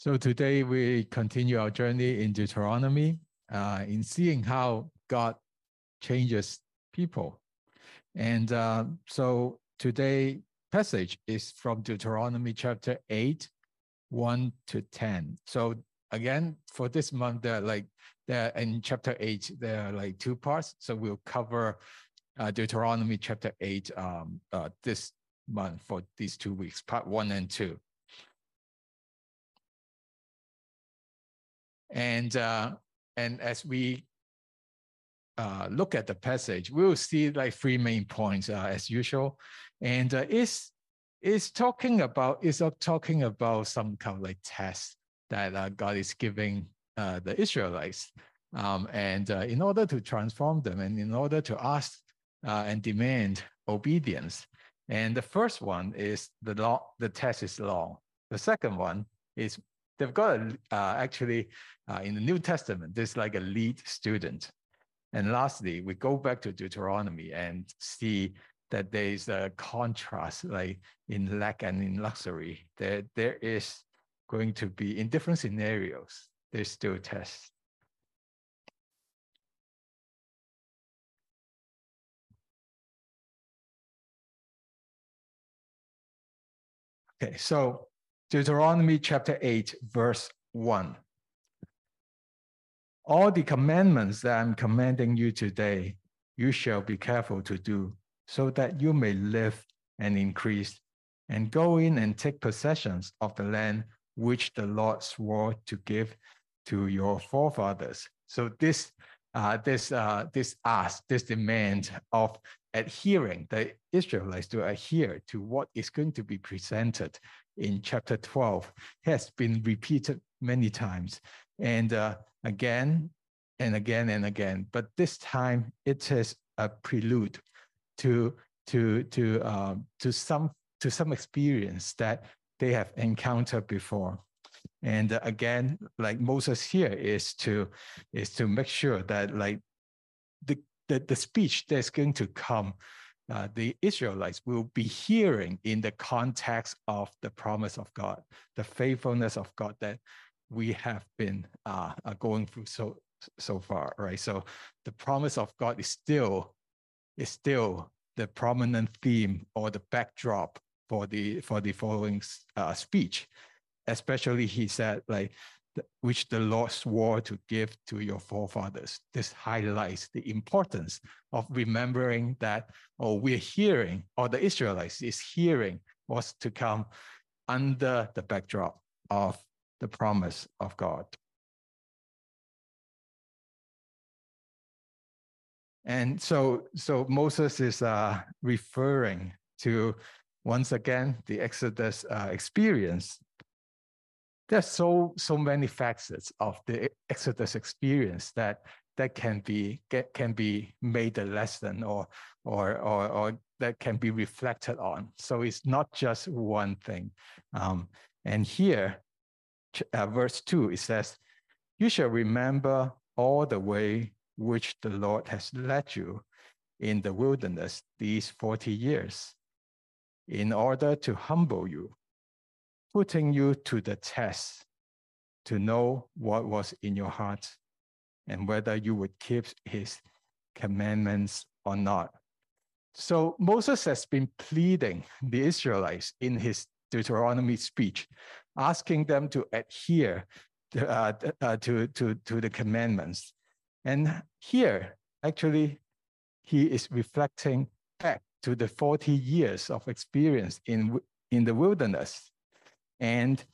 So today we continue our journey in Deuteronomy, uh, in seeing how God changes people. And uh, so today passage is from Deuteronomy chapter 8, 1 to 10. So again, for this month, there are like there in chapter 8, there are like two parts. So we'll cover uh, Deuteronomy chapter 8 um, uh, this month for these two weeks, part one and two. And uh, and as we uh, look at the passage, we'll see like three main points uh, as usual, and uh, it's it's talking about it's talking about some kind of like test that uh, God is giving uh, the Israelites, um, and uh, in order to transform them, and in order to ask uh, and demand obedience. And the first one is the law. The test is law. The second one is they've got a, uh, actually uh, in the New Testament, there's like a lead student. And lastly, we go back to Deuteronomy and see that there is a contrast, like in lack and in luxury. There, there is going to be in different scenarios. There's still tests. Okay, so Deuteronomy chapter 8, verse 1. All the commandments that I'm commanding you today, you shall be careful to do, so that you may live and increase, and go in and take possessions of the land which the Lord swore to give to your forefathers. So this uh, this uh, this ask, this demand of adhering the Israelites to adhere to what is going to be presented in chapter 12 has been repeated many times and uh, again and again and again. But this time it is a prelude to to to uh, to some to some experience that they have encountered before. And uh, again, like Moses here is to is to make sure that like the the, the speech that's going to come uh, the Israelites will be hearing in the context of the promise of God, the faithfulness of God that we have been uh, going through so so far, right? So the promise of God is still is still the prominent theme or the backdrop for the for the following uh, speech. Especially, he said like which the Lord swore to give to your forefathers. This highlights the importance of remembering that, or oh, we're hearing, or the Israelites is hearing what's to come under the backdrop of the promise of God. And so, so Moses is uh, referring to once again the Exodus uh, experience there's so so many facets of the Exodus experience that that can be get, can be made a lesson or or or, or that can be reflected on. So it's not just one thing. Um, and here, uh, verse two, it says, "You shall remember all the way which the Lord has led you in the wilderness these forty years, in order to humble you." Putting you to the test to know what was in your heart and whether you would keep his commandments or not. So Moses has been pleading the Israelites in his Deuteronomy speech, asking them to adhere to, uh, uh, to, to, to the commandments. And here, actually, he is reflecting back to the 40 years of experience in, in the wilderness and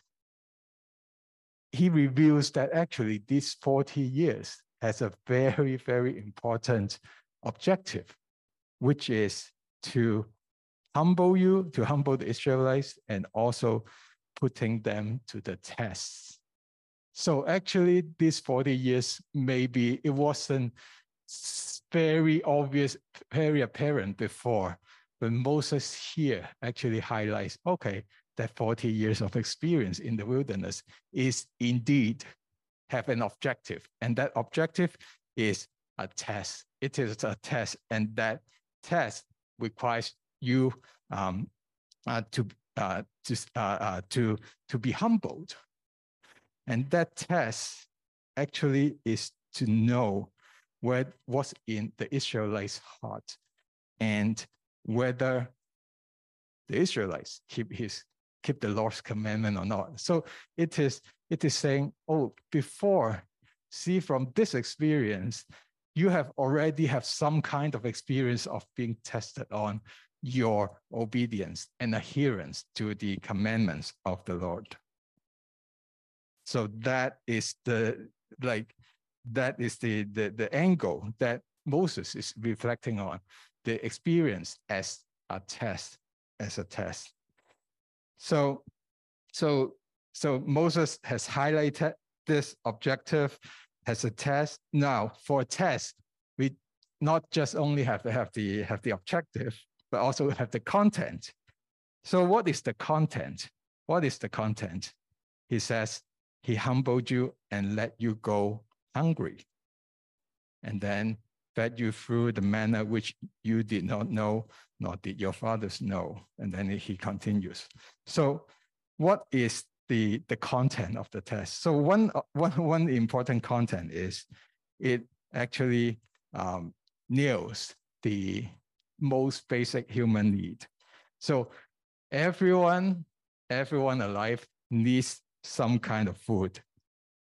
he reveals that actually these 40 years has a very, very important objective, which is to humble you, to humble the Israelites, and also putting them to the test. So actually, these 40 years, maybe it wasn't very obvious, very apparent before, but Moses here actually highlights, okay, that 40 years of experience in the wilderness is indeed have an objective. And that objective is a test. It is a test, and that test requires you um, uh, to uh, to uh, uh, to to be humbled. And that test actually is to know what what's in the Israelites' heart and whether the Israelites keep his keep the Lord's commandment or not. So it is it is saying, oh, before see from this experience, you have already have some kind of experience of being tested on your obedience and adherence to the commandments of the Lord. So that is the like that is the the, the angle that Moses is reflecting on the experience as a test, as a test. So so so Moses has highlighted this objective as a test. Now for a test, we not just only have to have the have the objective, but also have the content. So what is the content? What is the content? He says, he humbled you and let you go hungry. And then fed you through the manna which you did not know, nor did your fathers know. And then he continues. So what is the, the content of the test? So one, one, one important content is it actually um, nails the most basic human need. So everyone, everyone alive needs some kind of food,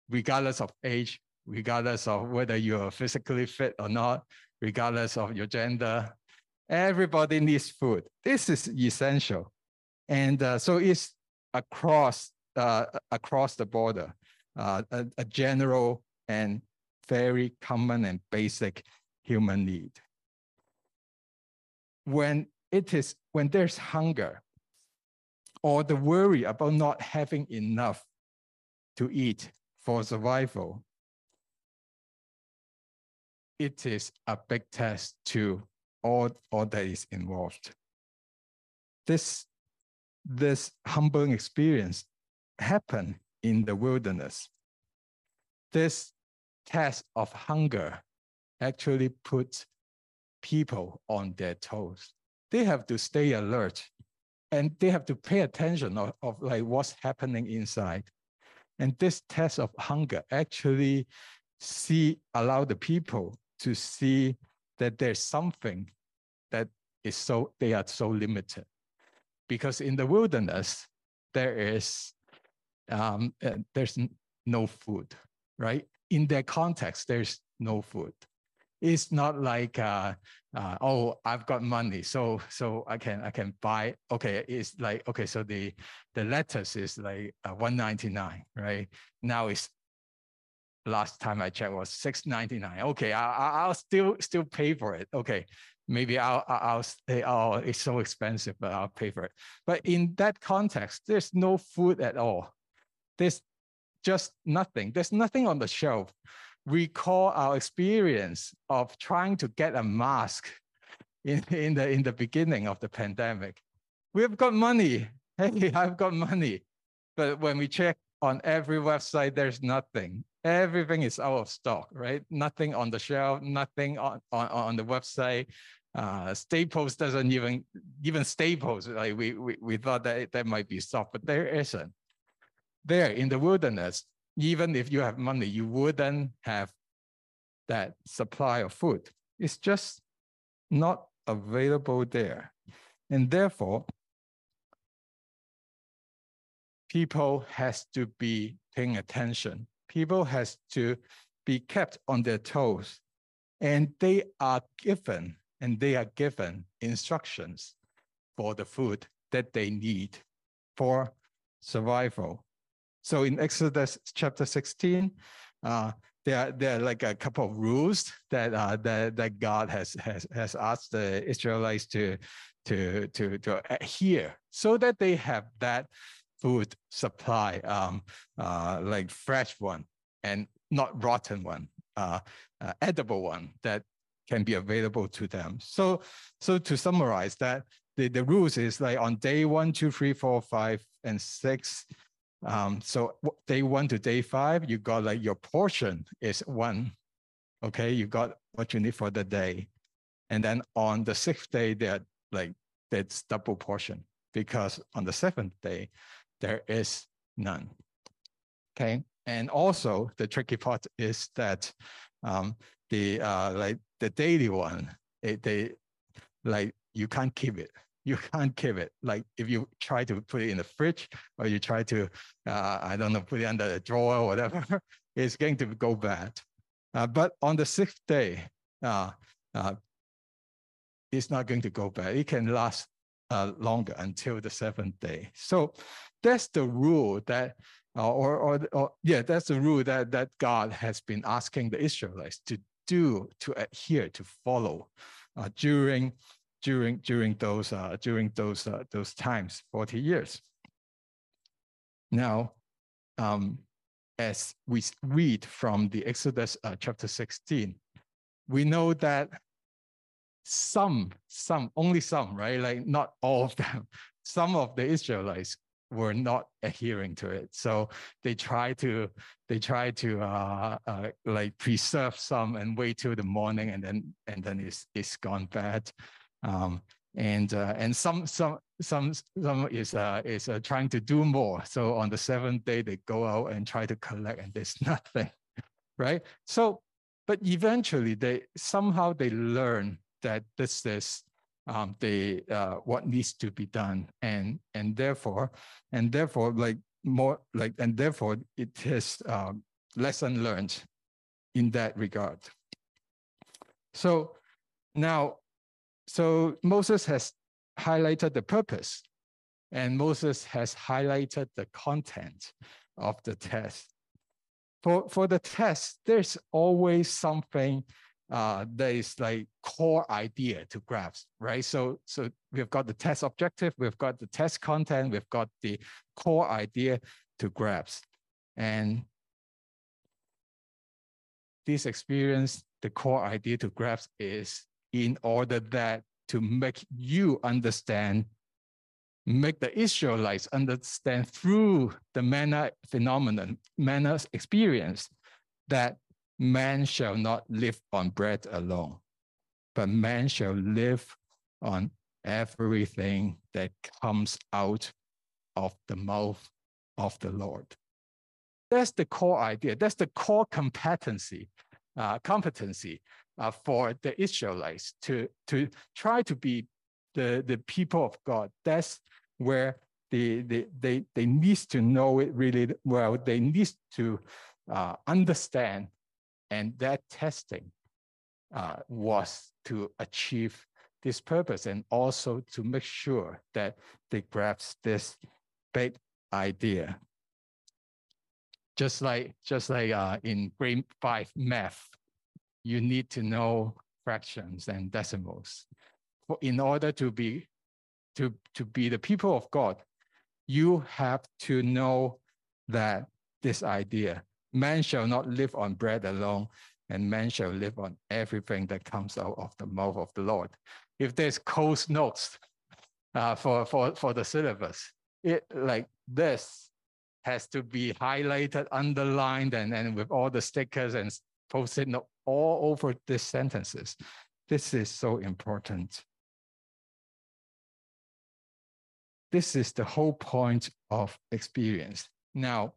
regardless of age, regardless of whether you're physically fit or not, regardless of your gender. Everybody needs food. This is essential. And uh, so it's across, uh, across the border, uh, a, a general and very common and basic human need. When it is, when there's hunger, or the worry about not having enough to eat for survival, it is a big test to all, all that is involved. This, this humbling experience happened in the wilderness. This test of hunger actually puts people on their toes. They have to stay alert and they have to pay attention of, of like what's happening inside. And this test of hunger actually see allow the people to see that there's something that is so they are so limited. Because in the wilderness, there is um, uh, there's no food, right? In their context, there's no food it's not like uh, uh, oh I've got money so so I can I can buy okay it's like okay so the the lettuce is like uh, 199 right now it's last time I checked was 699 okay I, I'll still still pay for it okay maybe I'll I'll say oh it's so expensive but I'll pay for it but in that context there's no food at all there's just nothing there's nothing on the shelf recall our experience of trying to get a mask in, in, the, in the beginning of the pandemic. We've got money. Hey, I've got money. But when we check on every website, there's nothing. Everything is out of stock, right? Nothing on the shelf, nothing on, on, on the website. Uh, Staples doesn't even, even Staples, like we, we, we thought that that might be stock, but there isn't. There in the wilderness, even if you have money, you wouldn't have that supply of food. It's just not available there. And therefore, people has to be paying attention. People has to be kept on their toes. And they are given, and they are given instructions for the food that they need for survival. So in Exodus chapter 16, uh, there, are, there are like a couple of rules that, uh, that, that God has, has, has asked the Israelites to, to, to, to adhere so that they have that food supply, um, uh, like fresh one and not rotten one, uh, uh, edible one that can be available to them. So, so to summarize that, the, the rules is like on day one, two, three, four, five, and six, um, so day one to day five, you got like your portion is one. Okay, you got what you need for the day. And then on the sixth day, they're like that's double portion because on the seventh day, there is none. Okay. and also the tricky part is that um, the uh, like the daily one, it, they like you can't keep it. You can't keep it. Like if you try to put it in the fridge or you try to, uh, I don't know, put it under a drawer or whatever, it's going to go bad. Uh, but on the sixth day, uh, uh, it's not going to go bad. It can last uh, longer until the seventh day. So that's the rule that, uh, or, or, or yeah, that's the rule that, that God has been asking the Israelites to do, to adhere, to follow uh, during during during those uh, during those uh, those times, 40 years. Now, um, as we read from the Exodus uh, chapter 16, we know that some, some, only some, right? Like not all of them. Some of the Israelites were not adhering to it. So they try to they try to uh, uh, like preserve some and wait till the morning, and then and then it's it's gone bad. Um, and uh, and some some some some is uh, is uh, trying to do more. So on the seventh day, they go out and try to collect, and there's nothing, right? So, but eventually, they somehow they learn that this is um, the uh, what needs to be done, and and therefore, and therefore, like more like, and therefore, it is um, lesson learned in that regard. So now, so Moses has highlighted the purpose, and Moses has highlighted the content of the test. For for the test, there's always something uh, that is like core idea to graphs, right? So, so we've got the test objective, we've got the test content, we've got the core idea to graphs. And this experience, the core idea to graphs is in order that to make you understand, make the Israelites understand through the manna phenomenon, manna experience, that man shall not live on bread alone, but man shall live on everything that comes out of the mouth of the Lord. That's the core idea. That's the core competency, uh, competency uh, for the Israelites to, to try to be the, the people of God. That's where they, they, they, they need to know it really well. They need to uh, understand and that testing uh, was to achieve this purpose and also to make sure that they grasp this big idea. Just like, just like uh, in grade five math, you need to know fractions and decimals. In order to be, to, to be the people of God, you have to know that this idea Man shall not live on bread alone, and man shall live on everything that comes out of the mouth of the Lord. If there's Coles Notes uh, for, for, for the syllabus, it like this has to be highlighted, underlined, and, and with all the stickers and post-it note all over these sentences. This is so important. This is the whole point of experience. Now,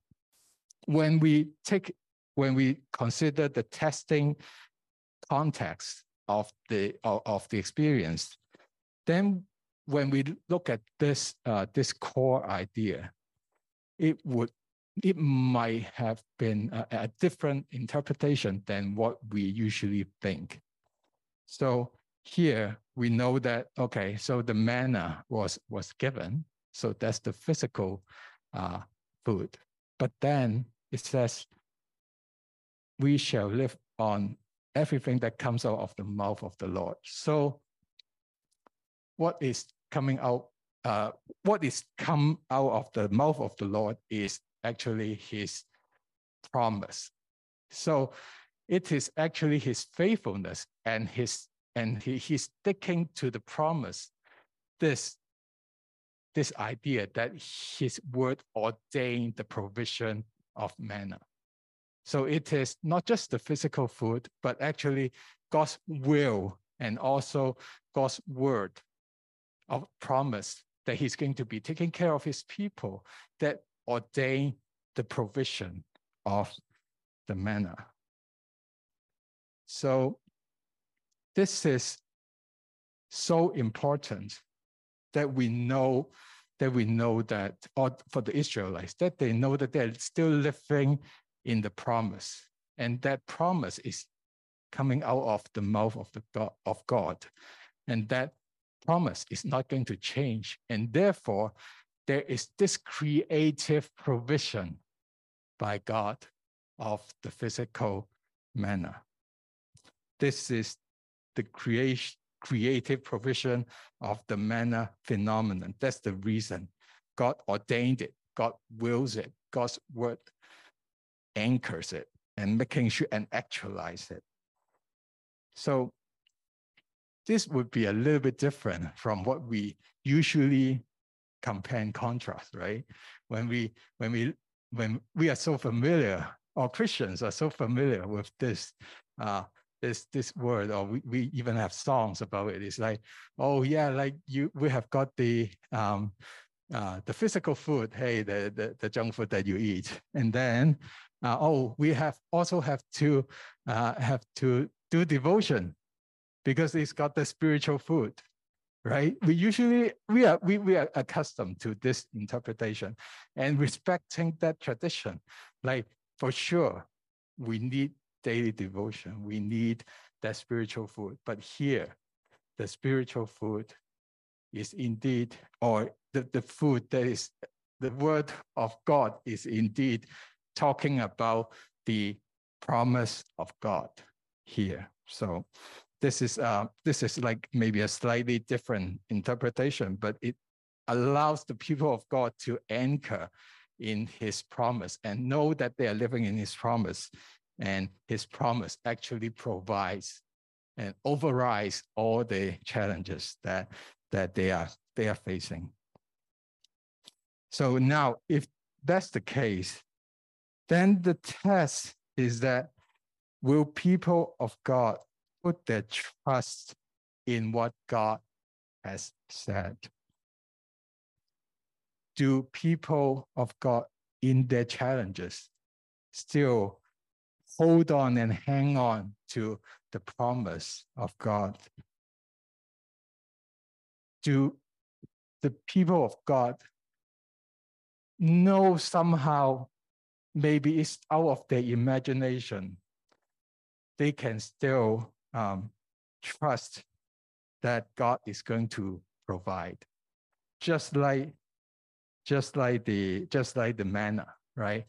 when we take, when we consider the testing context of the, of, of the experience, then when we look at this, uh, this core idea, it would, it might have been a, a different interpretation than what we usually think. So here we know that, okay, so the manna was, was given. So that's the physical uh, food. But then it says, we shall live on everything that comes out of the mouth of the Lord. So what is coming out, uh, what is come out of the mouth of the Lord is actually his promise. So it is actually his faithfulness and his and he, he's sticking to the promise. This this idea that his word ordained the provision of manna. So it is not just the physical food, but actually God's will and also God's word of promise that he's going to be taking care of his people that ordain the provision of the manna. So this is so important that we know that we know that, or for the Israelites, that they know that they're still living in the promise. And that promise is coming out of the mouth of the God of God. And that promise is not going to change. And therefore, there is this creative provision by God of the physical manna. This is the creation, creative provision of the manna phenomenon. That's the reason God ordained it, God wills it, God's word anchors it and making sure and actualize it. So this would be a little bit different from what we usually compare and contrast, right? When we when we when we are so familiar, or Christians are so familiar with this uh, this this word, or we, we even have songs about it. It's like, oh yeah, like you we have got the um uh, the physical food, hey, the, the, the junk food that you eat. And then, uh, oh, we have also have to uh, have to do devotion because it's got the spiritual food, right? We usually, we are, we, we are accustomed to this interpretation and respecting that tradition. Like for sure, we need daily devotion. We need that spiritual food. But here, the spiritual food is indeed, or the, the food that is, the word of God is indeed talking about the promise of God here. So this is uh, this is like maybe a slightly different interpretation, but it allows the people of God to anchor in his promise and know that they are living in his promise and his promise actually provides and overrides all the challenges that, that they, are, they are facing. So now, if that's the case, then the test is that will people of God put their trust in what God has said? Do people of God in their challenges still hold on and hang on to the promise of God? Do the people of God know somehow, maybe it's out of their imagination, they can still um, trust that God is going to provide, just like, just like the, just like the manna, right?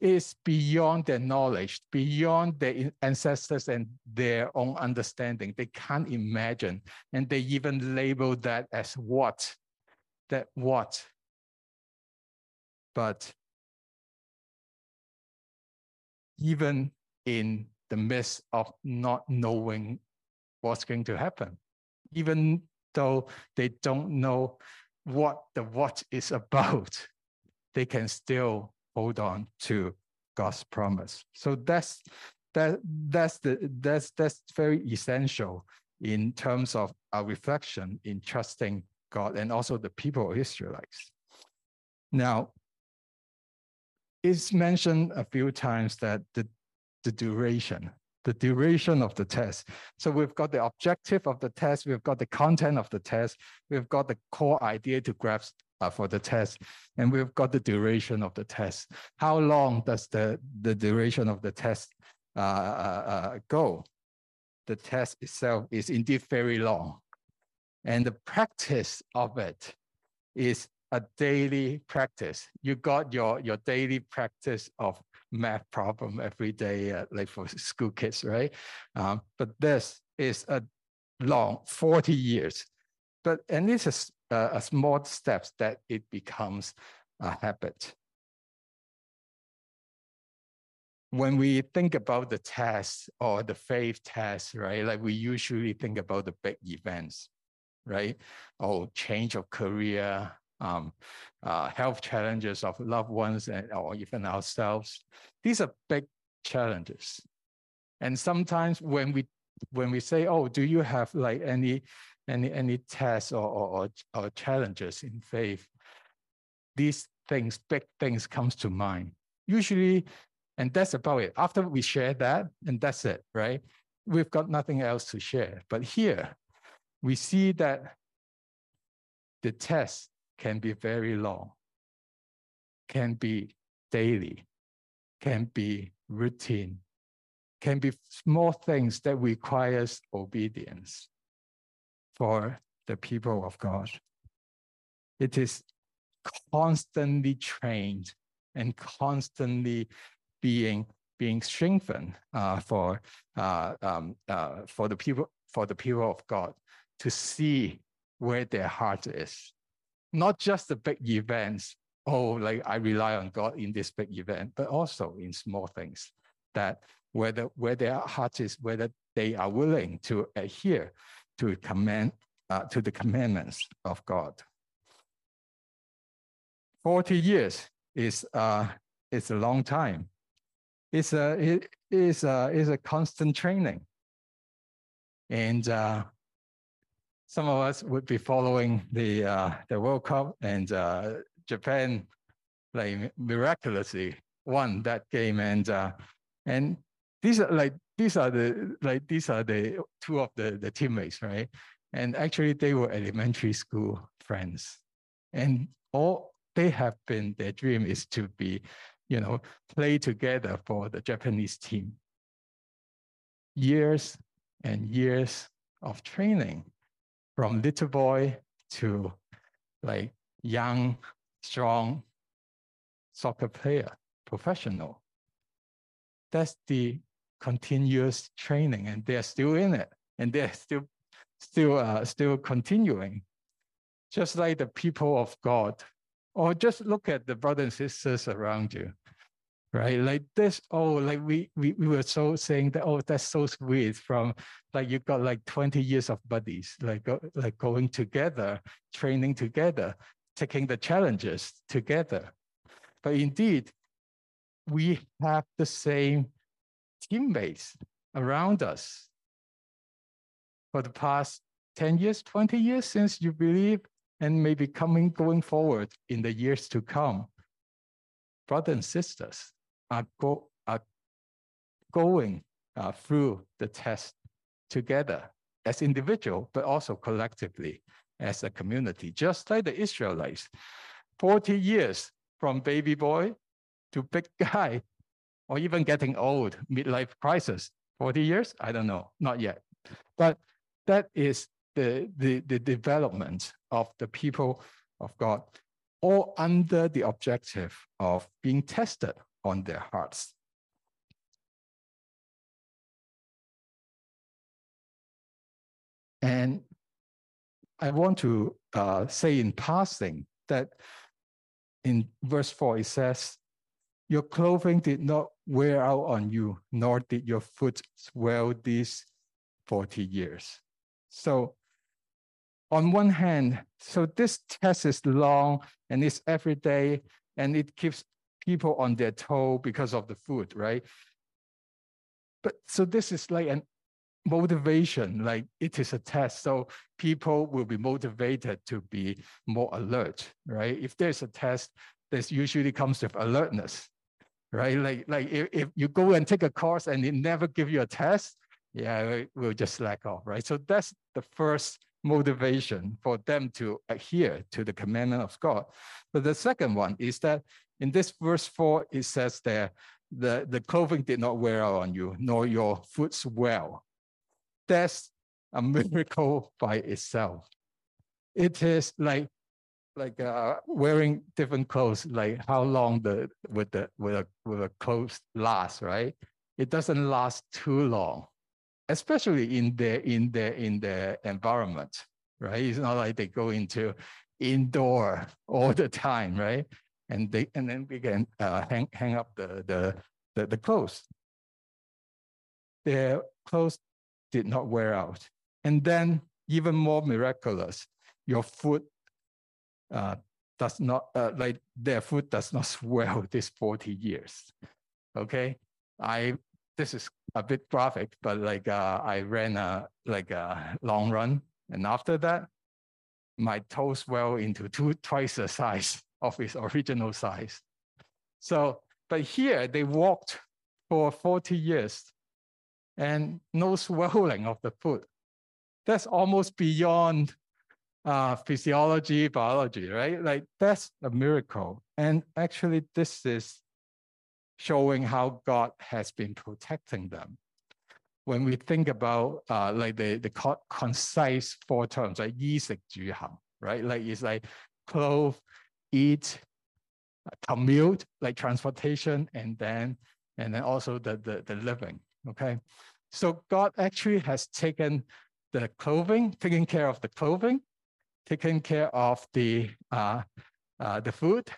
Is beyond their knowledge, beyond their ancestors and their own understanding. They can't imagine. And they even label that as what? That what? But even in the midst of not knowing what's going to happen, even though they don't know what the what is about, they can still hold on to God's promise. So that's that that's the that's that's very essential in terms of our reflection in trusting God and also the people of Israelites. Now, it's mentioned a few times that the, the duration, the duration of the test. So we've got the objective of the test, we've got the content of the test, we've got the core idea to grasp uh, for the test, and we've got the duration of the test. How long does the, the duration of the test uh, uh, uh, go? The test itself is indeed very long. And the practice of it is a daily practice. You got your, your daily practice of math problem every day, uh, like for school kids, right? Um, but this is a long 40 years. But and this is uh, a small steps that it becomes a habit. When we think about the test or the faith test, right? Like we usually think about the big events, right? Oh, change of career, um, uh, health challenges of loved ones and, or even ourselves. These are big challenges. And sometimes when we when we say, oh, do you have like any any any tests or, or, or challenges in faith, these things, big things comes to mind. Usually, And that's about it. After we share that, and that's it, right? We've got nothing else to share. But here, we see that the test can be very long, can be daily, can be routine, can be small things that requires obedience for the people of God. It is constantly trained and constantly being being strengthened uh, for uh, um, uh, for the people for the people of God to see where their heart is, not just the big events. Oh, like I rely on God in this big event, but also in small things that whether where their heart is, whether they are willing to adhere to command uh, to the commandments of God. Forty years is uh, is a long time. It's a it is a is a constant training, and uh, some of us would be following the uh, the World Cup and uh, Japan, like miraculously won that game, and uh, and these are like these are the like these are the two of the the teammates, right? And actually, they were elementary school friends, and all they have been their dream is to be, you know, play together for the Japanese team. Years and years of training, from little boy to like young, strong soccer player, professional. That's the continuous training and they're still in it and they're still still uh, still continuing. Just like the people of god or just look at the brothers and sisters around you right? Like this oh like we, we we were so saying that oh that's so sweet from like you've got like 20 years of buddies like go, like going together training together taking the challenges together. But indeed we have the same teammates around us for the past 10 years, 20 years since you believe, and maybe coming going forward in the years to come. Brothers and sisters are, go, are going uh, through the test together as individual, but also collectively as a community, just like the Israelites. 40 years from baby boy to big guy or even getting old, midlife crisis. 40 years? I don't know, not yet. But that is the, the, the development of the people of God, all under the objective of being tested on their hearts. And I want to uh, say in passing that in verse 4, it says, Your clothing did not wear out on you, nor did your foot swell these 40 years. So, on one hand, so this test is long and it's every day and it keeps people on their toe because of the food, right? But so this is like an motivation, like it is a test. So people will be motivated to be more alert, right? If there's a test, this usually comes with alertness right? Like, like if, if you go and take a course and it never give you a test, yeah, we'll just slack off, right? So that's the first motivation for them to adhere to the commandment of God. But the second one is that in this verse four, it says there, the, the clothing did not wear out on you, nor your foot swell. That's a miracle by itself. It is like like uh, wearing different clothes, like how long the with the with a with a clothes last, right? It doesn't last too long, especially in the in the in the environment, right? It's not like they go into indoor all the time, right? And they and then we can uh, hang hang up the the the, the clothes. Their clothes did not wear out, and then even more miraculous, your foot uh, does not, uh, like their food does not swell this 40 years. Okay, I, this is a bit graphic, but like uh, I ran a, like a long run. And after that, my toe swell into two, twice the size of its original size. So, but here they walked for 40 years and no swelling of the foot. That's almost beyond uh, physiology, biology, right? Like that's a miracle. And actually, this is showing how God has been protecting them. When we think about uh, like the, the concise four terms, like 衣食住行, right? Like it's like clothe, eat, commute, like transportation, and then and then also the, the, the living. Okay. So God actually has taken the clothing, taken care of the clothing, taken care of the uh, uh, the food,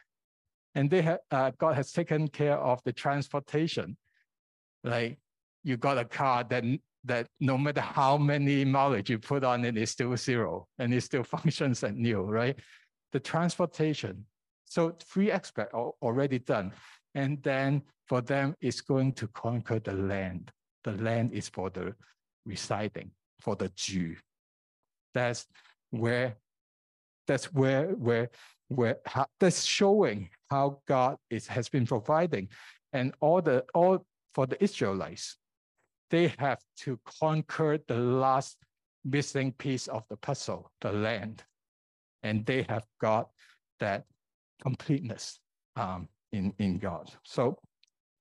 and they have uh, God has taken care of the transportation. Like you got a car that that no matter how many mileage you put on it, it's still zero and it still functions and new, right? The transportation. So three aspects already done. And then for them, it's going to conquer the land. The land is for the residing, for the Jew. That's where that's where where where how, that's showing how God is has been providing, and all the all for the Israelites, they have to conquer the last missing piece of the puzzle, the land, and they have got that completeness um, in in God. So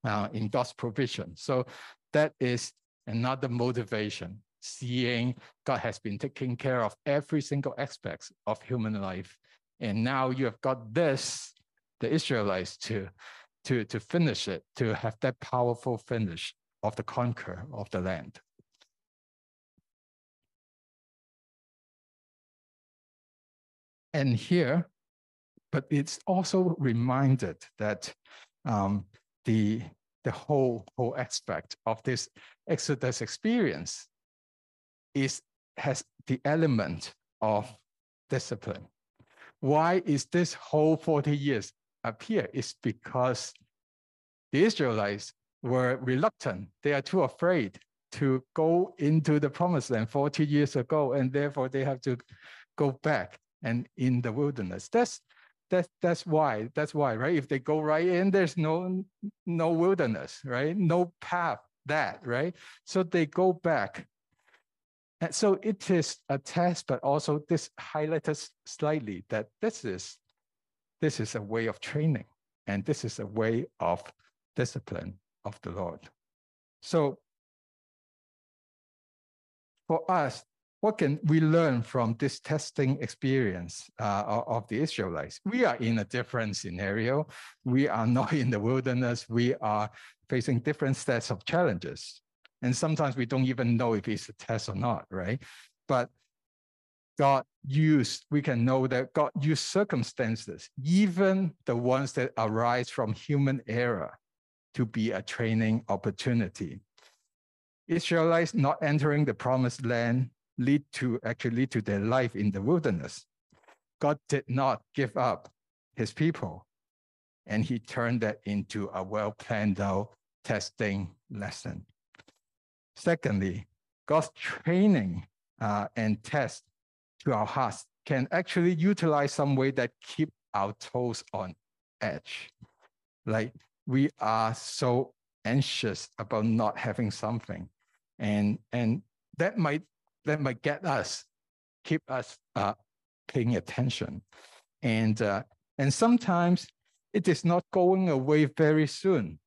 uh, in God's provision. So that is another motivation seeing God has been taking care of every single aspect of human life. And now you have got this, the Israelites, to, to, to finish it, to have that powerful finish of the conquer of the land. And here, but it's also reminded that um, the, the whole, whole aspect of this Exodus experience is has the element of discipline. Why is this whole 40 years appear? It's because the Israelites were reluctant. They are too afraid to go into the promised land 40 years ago, and therefore they have to go back and in the wilderness. That's that's that's why. That's why, right? If they go right in, there's no no wilderness, right? No path that, right? So they go back and so it is a test, but also this highlighted slightly that this is, this is a way of training and this is a way of discipline of the Lord. So for us, what can we learn from this testing experience uh, of the Israelites? We are in a different scenario. We are not in the wilderness. We are facing different sets of challenges. And sometimes we don't even know if it's a test or not, right? But God used, we can know that God used circumstances, even the ones that arise from human error, to be a training opportunity. Israelites not entering the promised land lead to actually lead to their life in the wilderness. God did not give up his people, and he turned that into a well planned out testing lesson. Secondly, God's training uh, and test to our hearts can actually utilize some way that keep our toes on edge. Like we are so anxious about not having something, and and that might that might get us keep us uh, paying attention, and uh, and sometimes it is not going away very soon.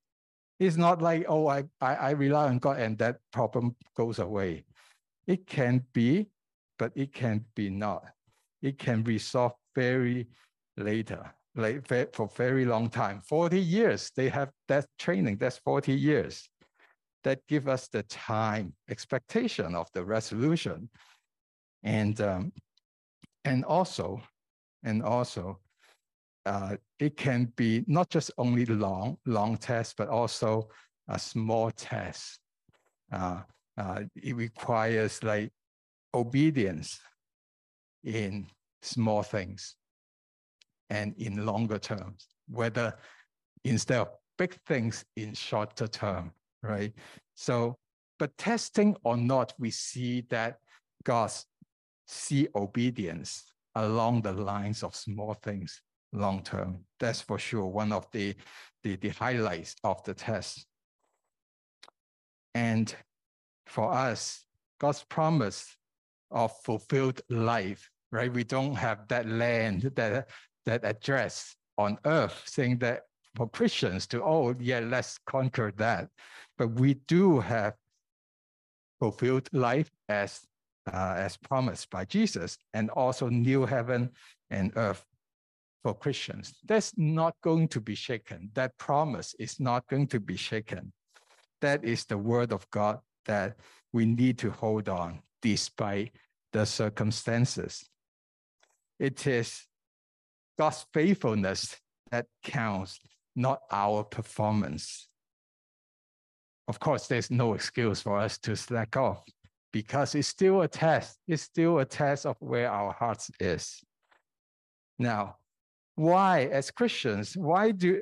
It's not like, oh, I, I, I rely on God and that problem goes away. It can be, but it can be not. It can resolve very later, like for very long time. 40 years, they have that training, that's 40 years. That give us the time expectation of the resolution. And, um, and also, and also, uh, it can be not just only long, long tests, but also a small test. Uh, uh, it requires like obedience in small things and in longer terms, whether instead of big things in shorter term, right? So, but testing or not, we see that God see obedience along the lines of small things long term. That's for sure one of the, the, the highlights of the test. And for us, God's promise of fulfilled life, right? We don't have that land, that, that address on earth saying that for Christians to, oh, yeah, let's conquer that. But we do have fulfilled life as, uh, as promised by Jesus and also new heaven and earth for Christians. That's not going to be shaken. That promise is not going to be shaken. That is the word of God that we need to hold on despite the circumstances. It is God's faithfulness that counts, not our performance. Of course, there's no excuse for us to slack off because it's still a test. It's still a test of where our hearts is. Now, why, as Christians, why do,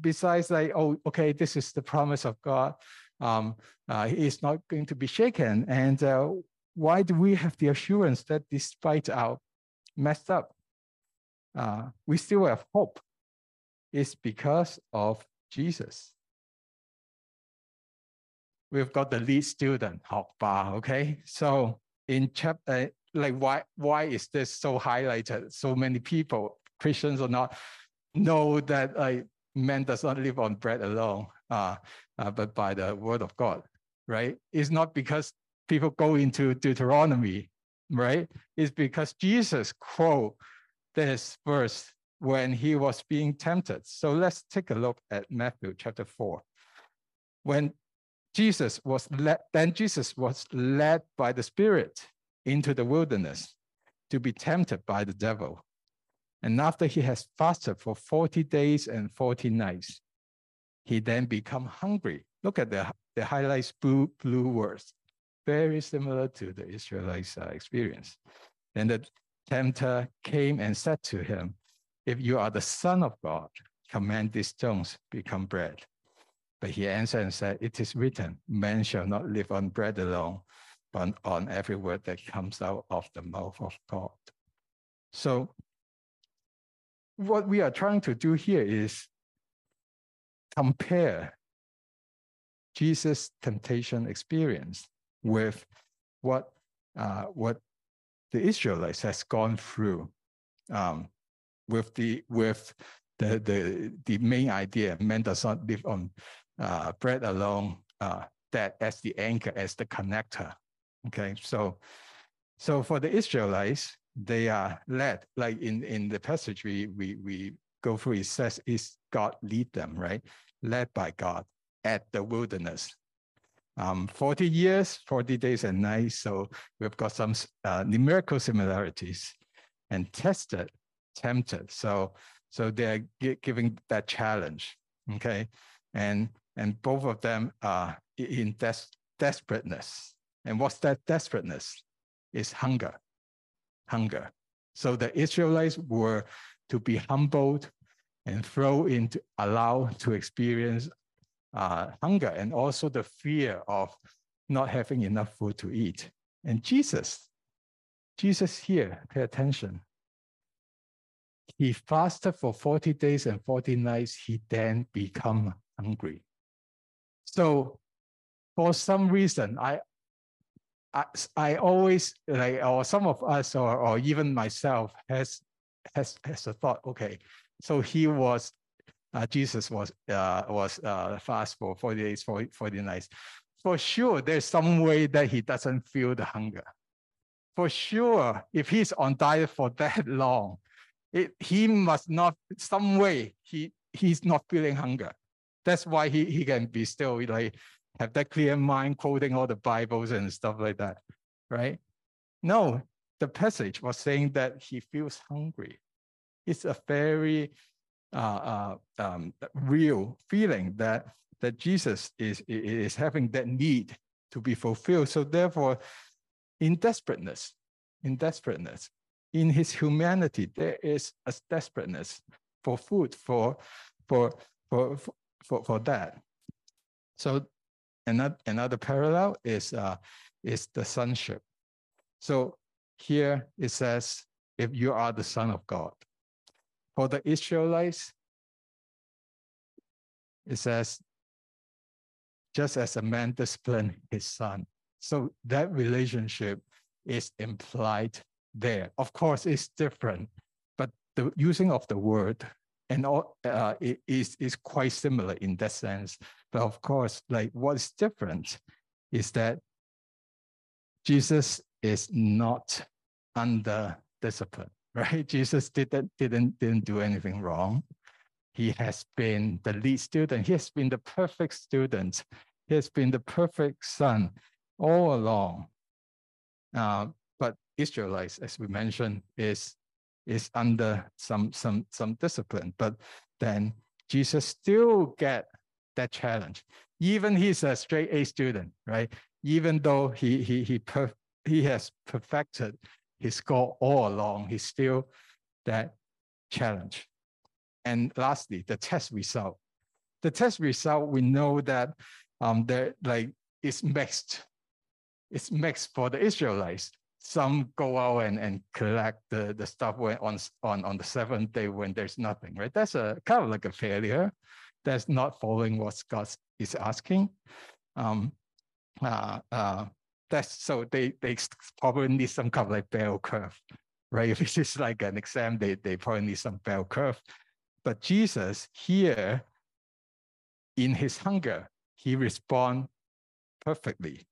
besides like, oh, okay, this is the promise of God, um, uh, it's not going to be shaken. And uh, why do we have the assurance that despite our messed up, uh, we still have hope? It's because of Jesus. We've got the lead student, Hok Ba, okay? So in chapter, like why, why is this so highlighted? So many people, Christians or not, know that like, man does not live on bread alone, uh, uh, but by the word of God, right? It's not because people go into Deuteronomy, right? It's because Jesus quote this verse when he was being tempted. So let's take a look at Matthew chapter 4. When Jesus was led, then Jesus was led by the Spirit into the wilderness to be tempted by the devil. And after he has fasted for 40 days and 40 nights, he then become hungry. Look at the, the highlights blue, blue words, very similar to the Israelites' uh, experience. Then the tempter came and said to him, if you are the Son of God, command these stones become bread. But he answered and said, It is written, man shall not live on bread alone, but on every word that comes out of the mouth of God. So, what we are trying to do here is compare Jesus' temptation experience with what, uh, what the Israelites has gone through. Um, with the with the the the main idea man does not live on uh, bread alone uh, that as the anchor as the connector okay so so for the israelites they are led like in in the passage we we we go through it says is god lead them right led by god at the wilderness um 40 years 40 days and nights so we've got some uh, numerical similarities and tested tempted. So so they're giving that challenge. Okay, and and both of them are in des- desperateness. And what's that desperateness? Is hunger, hunger. So the Israelites were to be humbled and thrown into allow to experience uh, hunger and also the fear of not having enough food to eat. And Jesus, Jesus here, pay attention. He fasted for 40 days and 40 nights. He then become hungry. So for some reason, I, I, I always like, or some of us, or, or even myself, has has has a thought. Okay, so he was, uh, Jesus was uh, was uh, fast for 40 days, 40, 40 nights. For sure, there's some way that he doesn't feel the hunger. For sure, if he's on diet for that long, it, he must not some way he he's not feeling hunger. That's why he, he can be still like have that clear mind quoting all the Bibles and stuff like that, right? No, the passage was saying that he feels hungry. It's a very uh, uh, um, real feeling that that Jesus is is having that need to be fulfilled. So therefore, in desperateness, in desperateness, in his humanity, there is a desperateness for food, for, for, for, for, for that. So another, another parallel is, uh, is the sonship. So here it says, if you are the son of God. For the Israelites, it says, just as a man disciplined his son. So that relationship is implied there. Of course, it's different, but the using of the word and all uh, is is quite similar in that sense. But of course, like what's different is that Jesus is not under discipline, right? Jesus didn't didn't didn't do anything wrong. He has been the lead student. He has been the perfect student. He has been the perfect son all along. Uh, but Israelites, as we mentioned, is is under some some some discipline. But then Jesus still get that challenge. Even he's a straight A student, right? Even though he he he per, he has perfected his score all along, he's still that challenge. And lastly, the test result. The test result, we know that um, there like it's mixed. It's mixed for the Israelites. Some go out and, and collect the, the stuff when on, on, on the seventh day when there's nothing, right? That's a kind of like a failure. That's not following what God is asking. Um, uh, uh, that's so they they probably need some kind of like bell curve, right? If it's just like an exam, they they probably need some bell curve. But Jesus here, in his hunger, he respond perfectly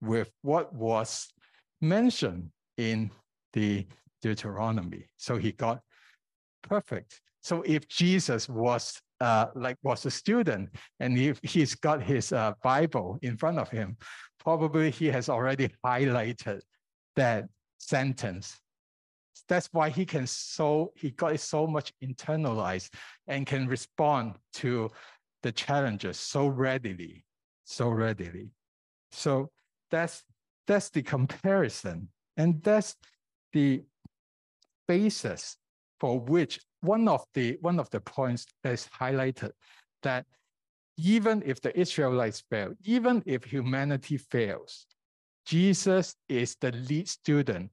with what was mentioned in the Deuteronomy. So he got perfect. So if Jesus was uh, like was a student and if he's got his uh, Bible in front of him, probably he has already highlighted that sentence that's why he can so he got it so much internalized and can respond to the challenges so readily, so readily. So that's that's the comparison, and that's the basis for which one of the one of the points that's highlighted that even if the Israelites fail, even if humanity fails, Jesus is the lead student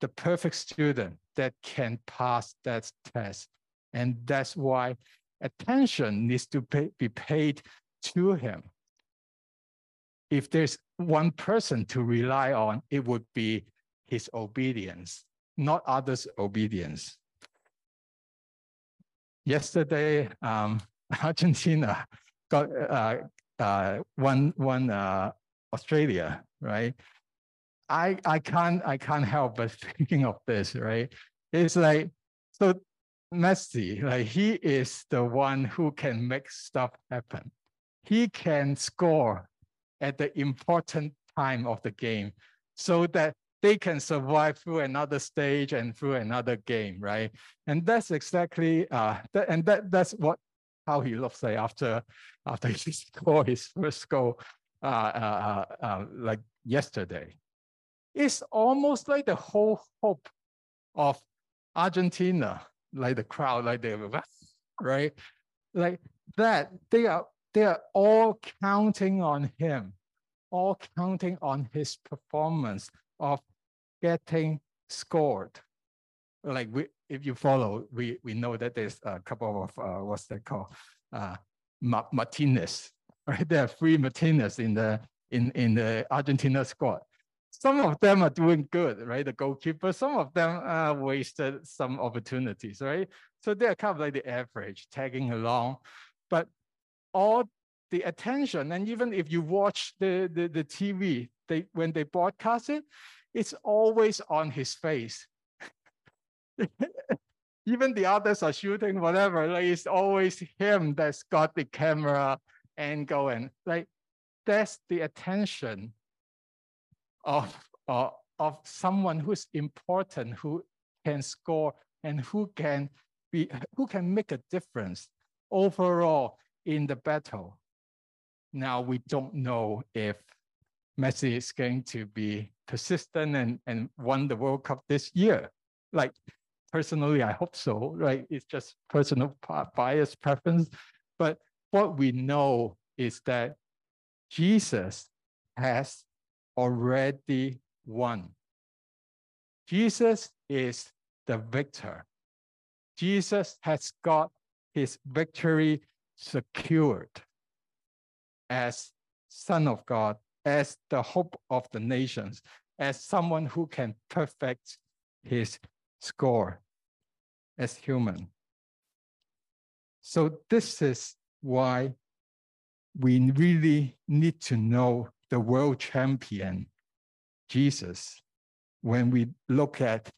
the perfect student that can pass that test. And that's why attention needs to pay, be paid to him. If there's one person to rely on, it would be his obedience, not others' obedience. Yesterday, um, Argentina got uh, uh, one, one uh, Australia, right? I I can't I can't help but thinking of this, right? It's like so Messi, like he is the one who can make stuff happen. He can score at the important time of the game so that they can survive through another stage and through another game, right? And that's exactly uh that, and that that's what how he looks like after after he scored his first goal uh, uh, uh, uh like yesterday, it's almost like the whole hope of Argentina, like the crowd, like they were, right? Like that, they are they are all counting on him, all counting on his performance of getting scored. Like we, if you follow, we we know that there's a couple of uh, what's that called, uh, Martinez, right? There are three Martinez in the in in the Argentina squad some of them are doing good, right? The goalkeeper, some of them uh, wasted some opportunities, right? So they're kind of like the average, tagging along. But all the attention, and even if you watch the, the, the TV, they when they broadcast it, it's always on his face. even the others are shooting whatever, like it's always him that's got the camera and like that's the attention of, uh, of someone who's important, who can score and who can be who can make a difference. Overall in the battle. Now we don't know if Messi is going to be persistent and, and won the World Cup this year. Like personally, I hope so, right? It's just personal bias preference. But what we know is that Jesus has already won. Jesus is the victor. Jesus has got his victory secured as Son of God, as the hope of the nations, as someone who can perfect his score as human. So this is why we really need to know the world champion, Jesus, when we look at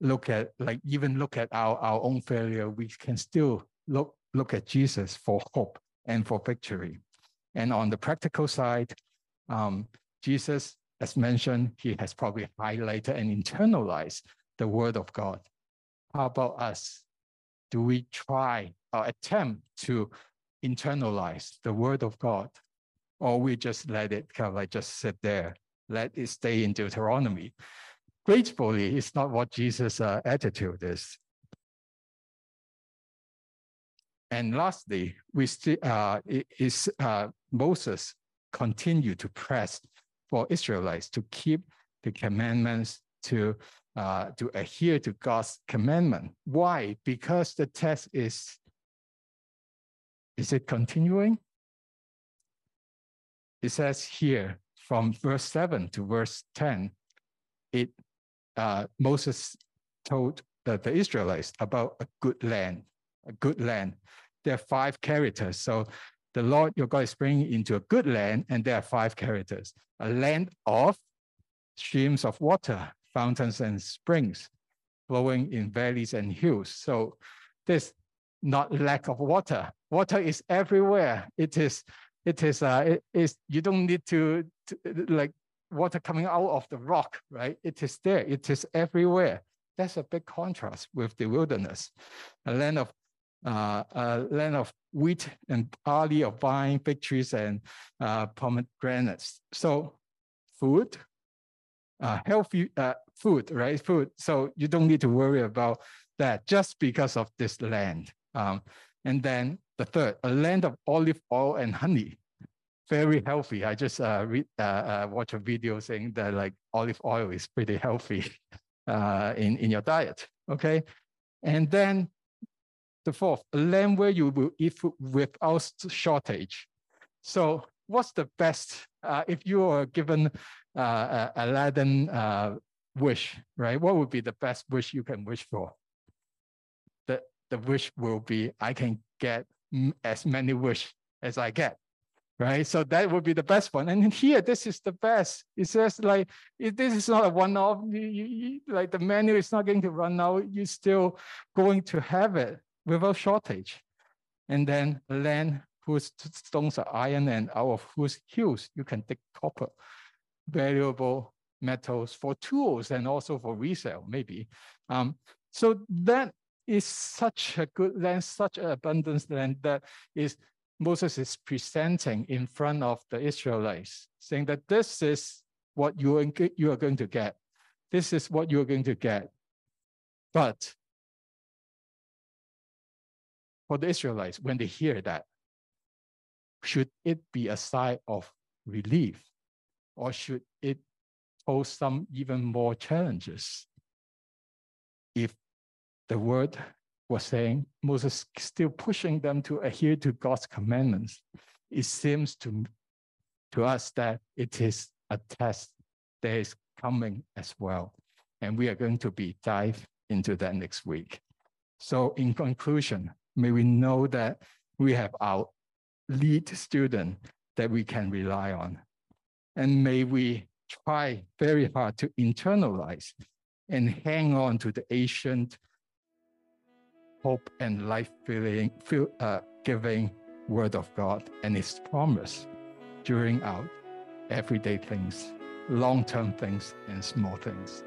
look at like even look at our, our own failure, we can still look look at Jesus for hope and for victory. And on the practical side, um, Jesus, as mentioned, he has probably highlighted and internalized the word of God. How about us? Do we try or attempt to internalize the word of God? Or we just let it kind of like just sit there, let it stay in Deuteronomy. Gratefully, it's not what Jesus' uh, attitude is. And lastly, we still uh, is uh, Moses continue to press for Israelites to keep the commandments, to uh, to adhere to God's commandment. Why? Because the test is is it continuing? It says here from verse 7 to verse 10, it uh, Moses told the, the Israelites about a good land, good land. There are five characters. So the Lord your God is bringing into a good land, and there are five characters. A land of streams of water, fountains and springs, flowing in valleys and hills. So there's not lack of water. Water is everywhere. It is, it is, uh, it is, you don't need to, to like water coming out of the rock, right? It is there, it is everywhere. That's a big contrast with the wilderness, a land of uh, a land of wheat and barley, of vine, fig trees, and uh, pomegranates. So, food, uh, healthy uh, food, right? Food. So you don't need to worry about that just because of this land. Um, and then the third, a land of olive oil and honey very healthy. I just uh, read, uh, watch a video saying that like olive oil is pretty healthy in, in your diet. Okay. And then the fourth, a land where you will eat without shortage. So what's the best, uh, if you are given uh, Aladdin uh, wish, right? What would be the best wish you can wish for? The, the wish will be, I can get as many wish as I get right? So that would be the best one. And here, this is the best. It says like, this is not a one-off, like the menu is not going to run out. You're still going to have it without shortage. And then land whose stones are iron and out of whose hills you can dig copper, valuable metals for tools and also for resale, maybe. Um, so that is such a good land, such an abundance land that is Moses is presenting in front of the Israelites, saying that this is what you are, you are going to get. This is what you are going to get. But for the Israelites, when they hear that, should it be a sign of relief or should it pose some even more challenges? If the word was saying, Moses still pushing them to adhere to God's commandments. It seems to, to us that it is a test that is coming as well. And we are going to be dive into that next week. So in conclusion, may we know that we have our lead student that we can rely on. And may we try very hard to internalize and hang on to the ancient hope and life filling, uh, giving word of God and His promise during our everyday things, long term things, and small things.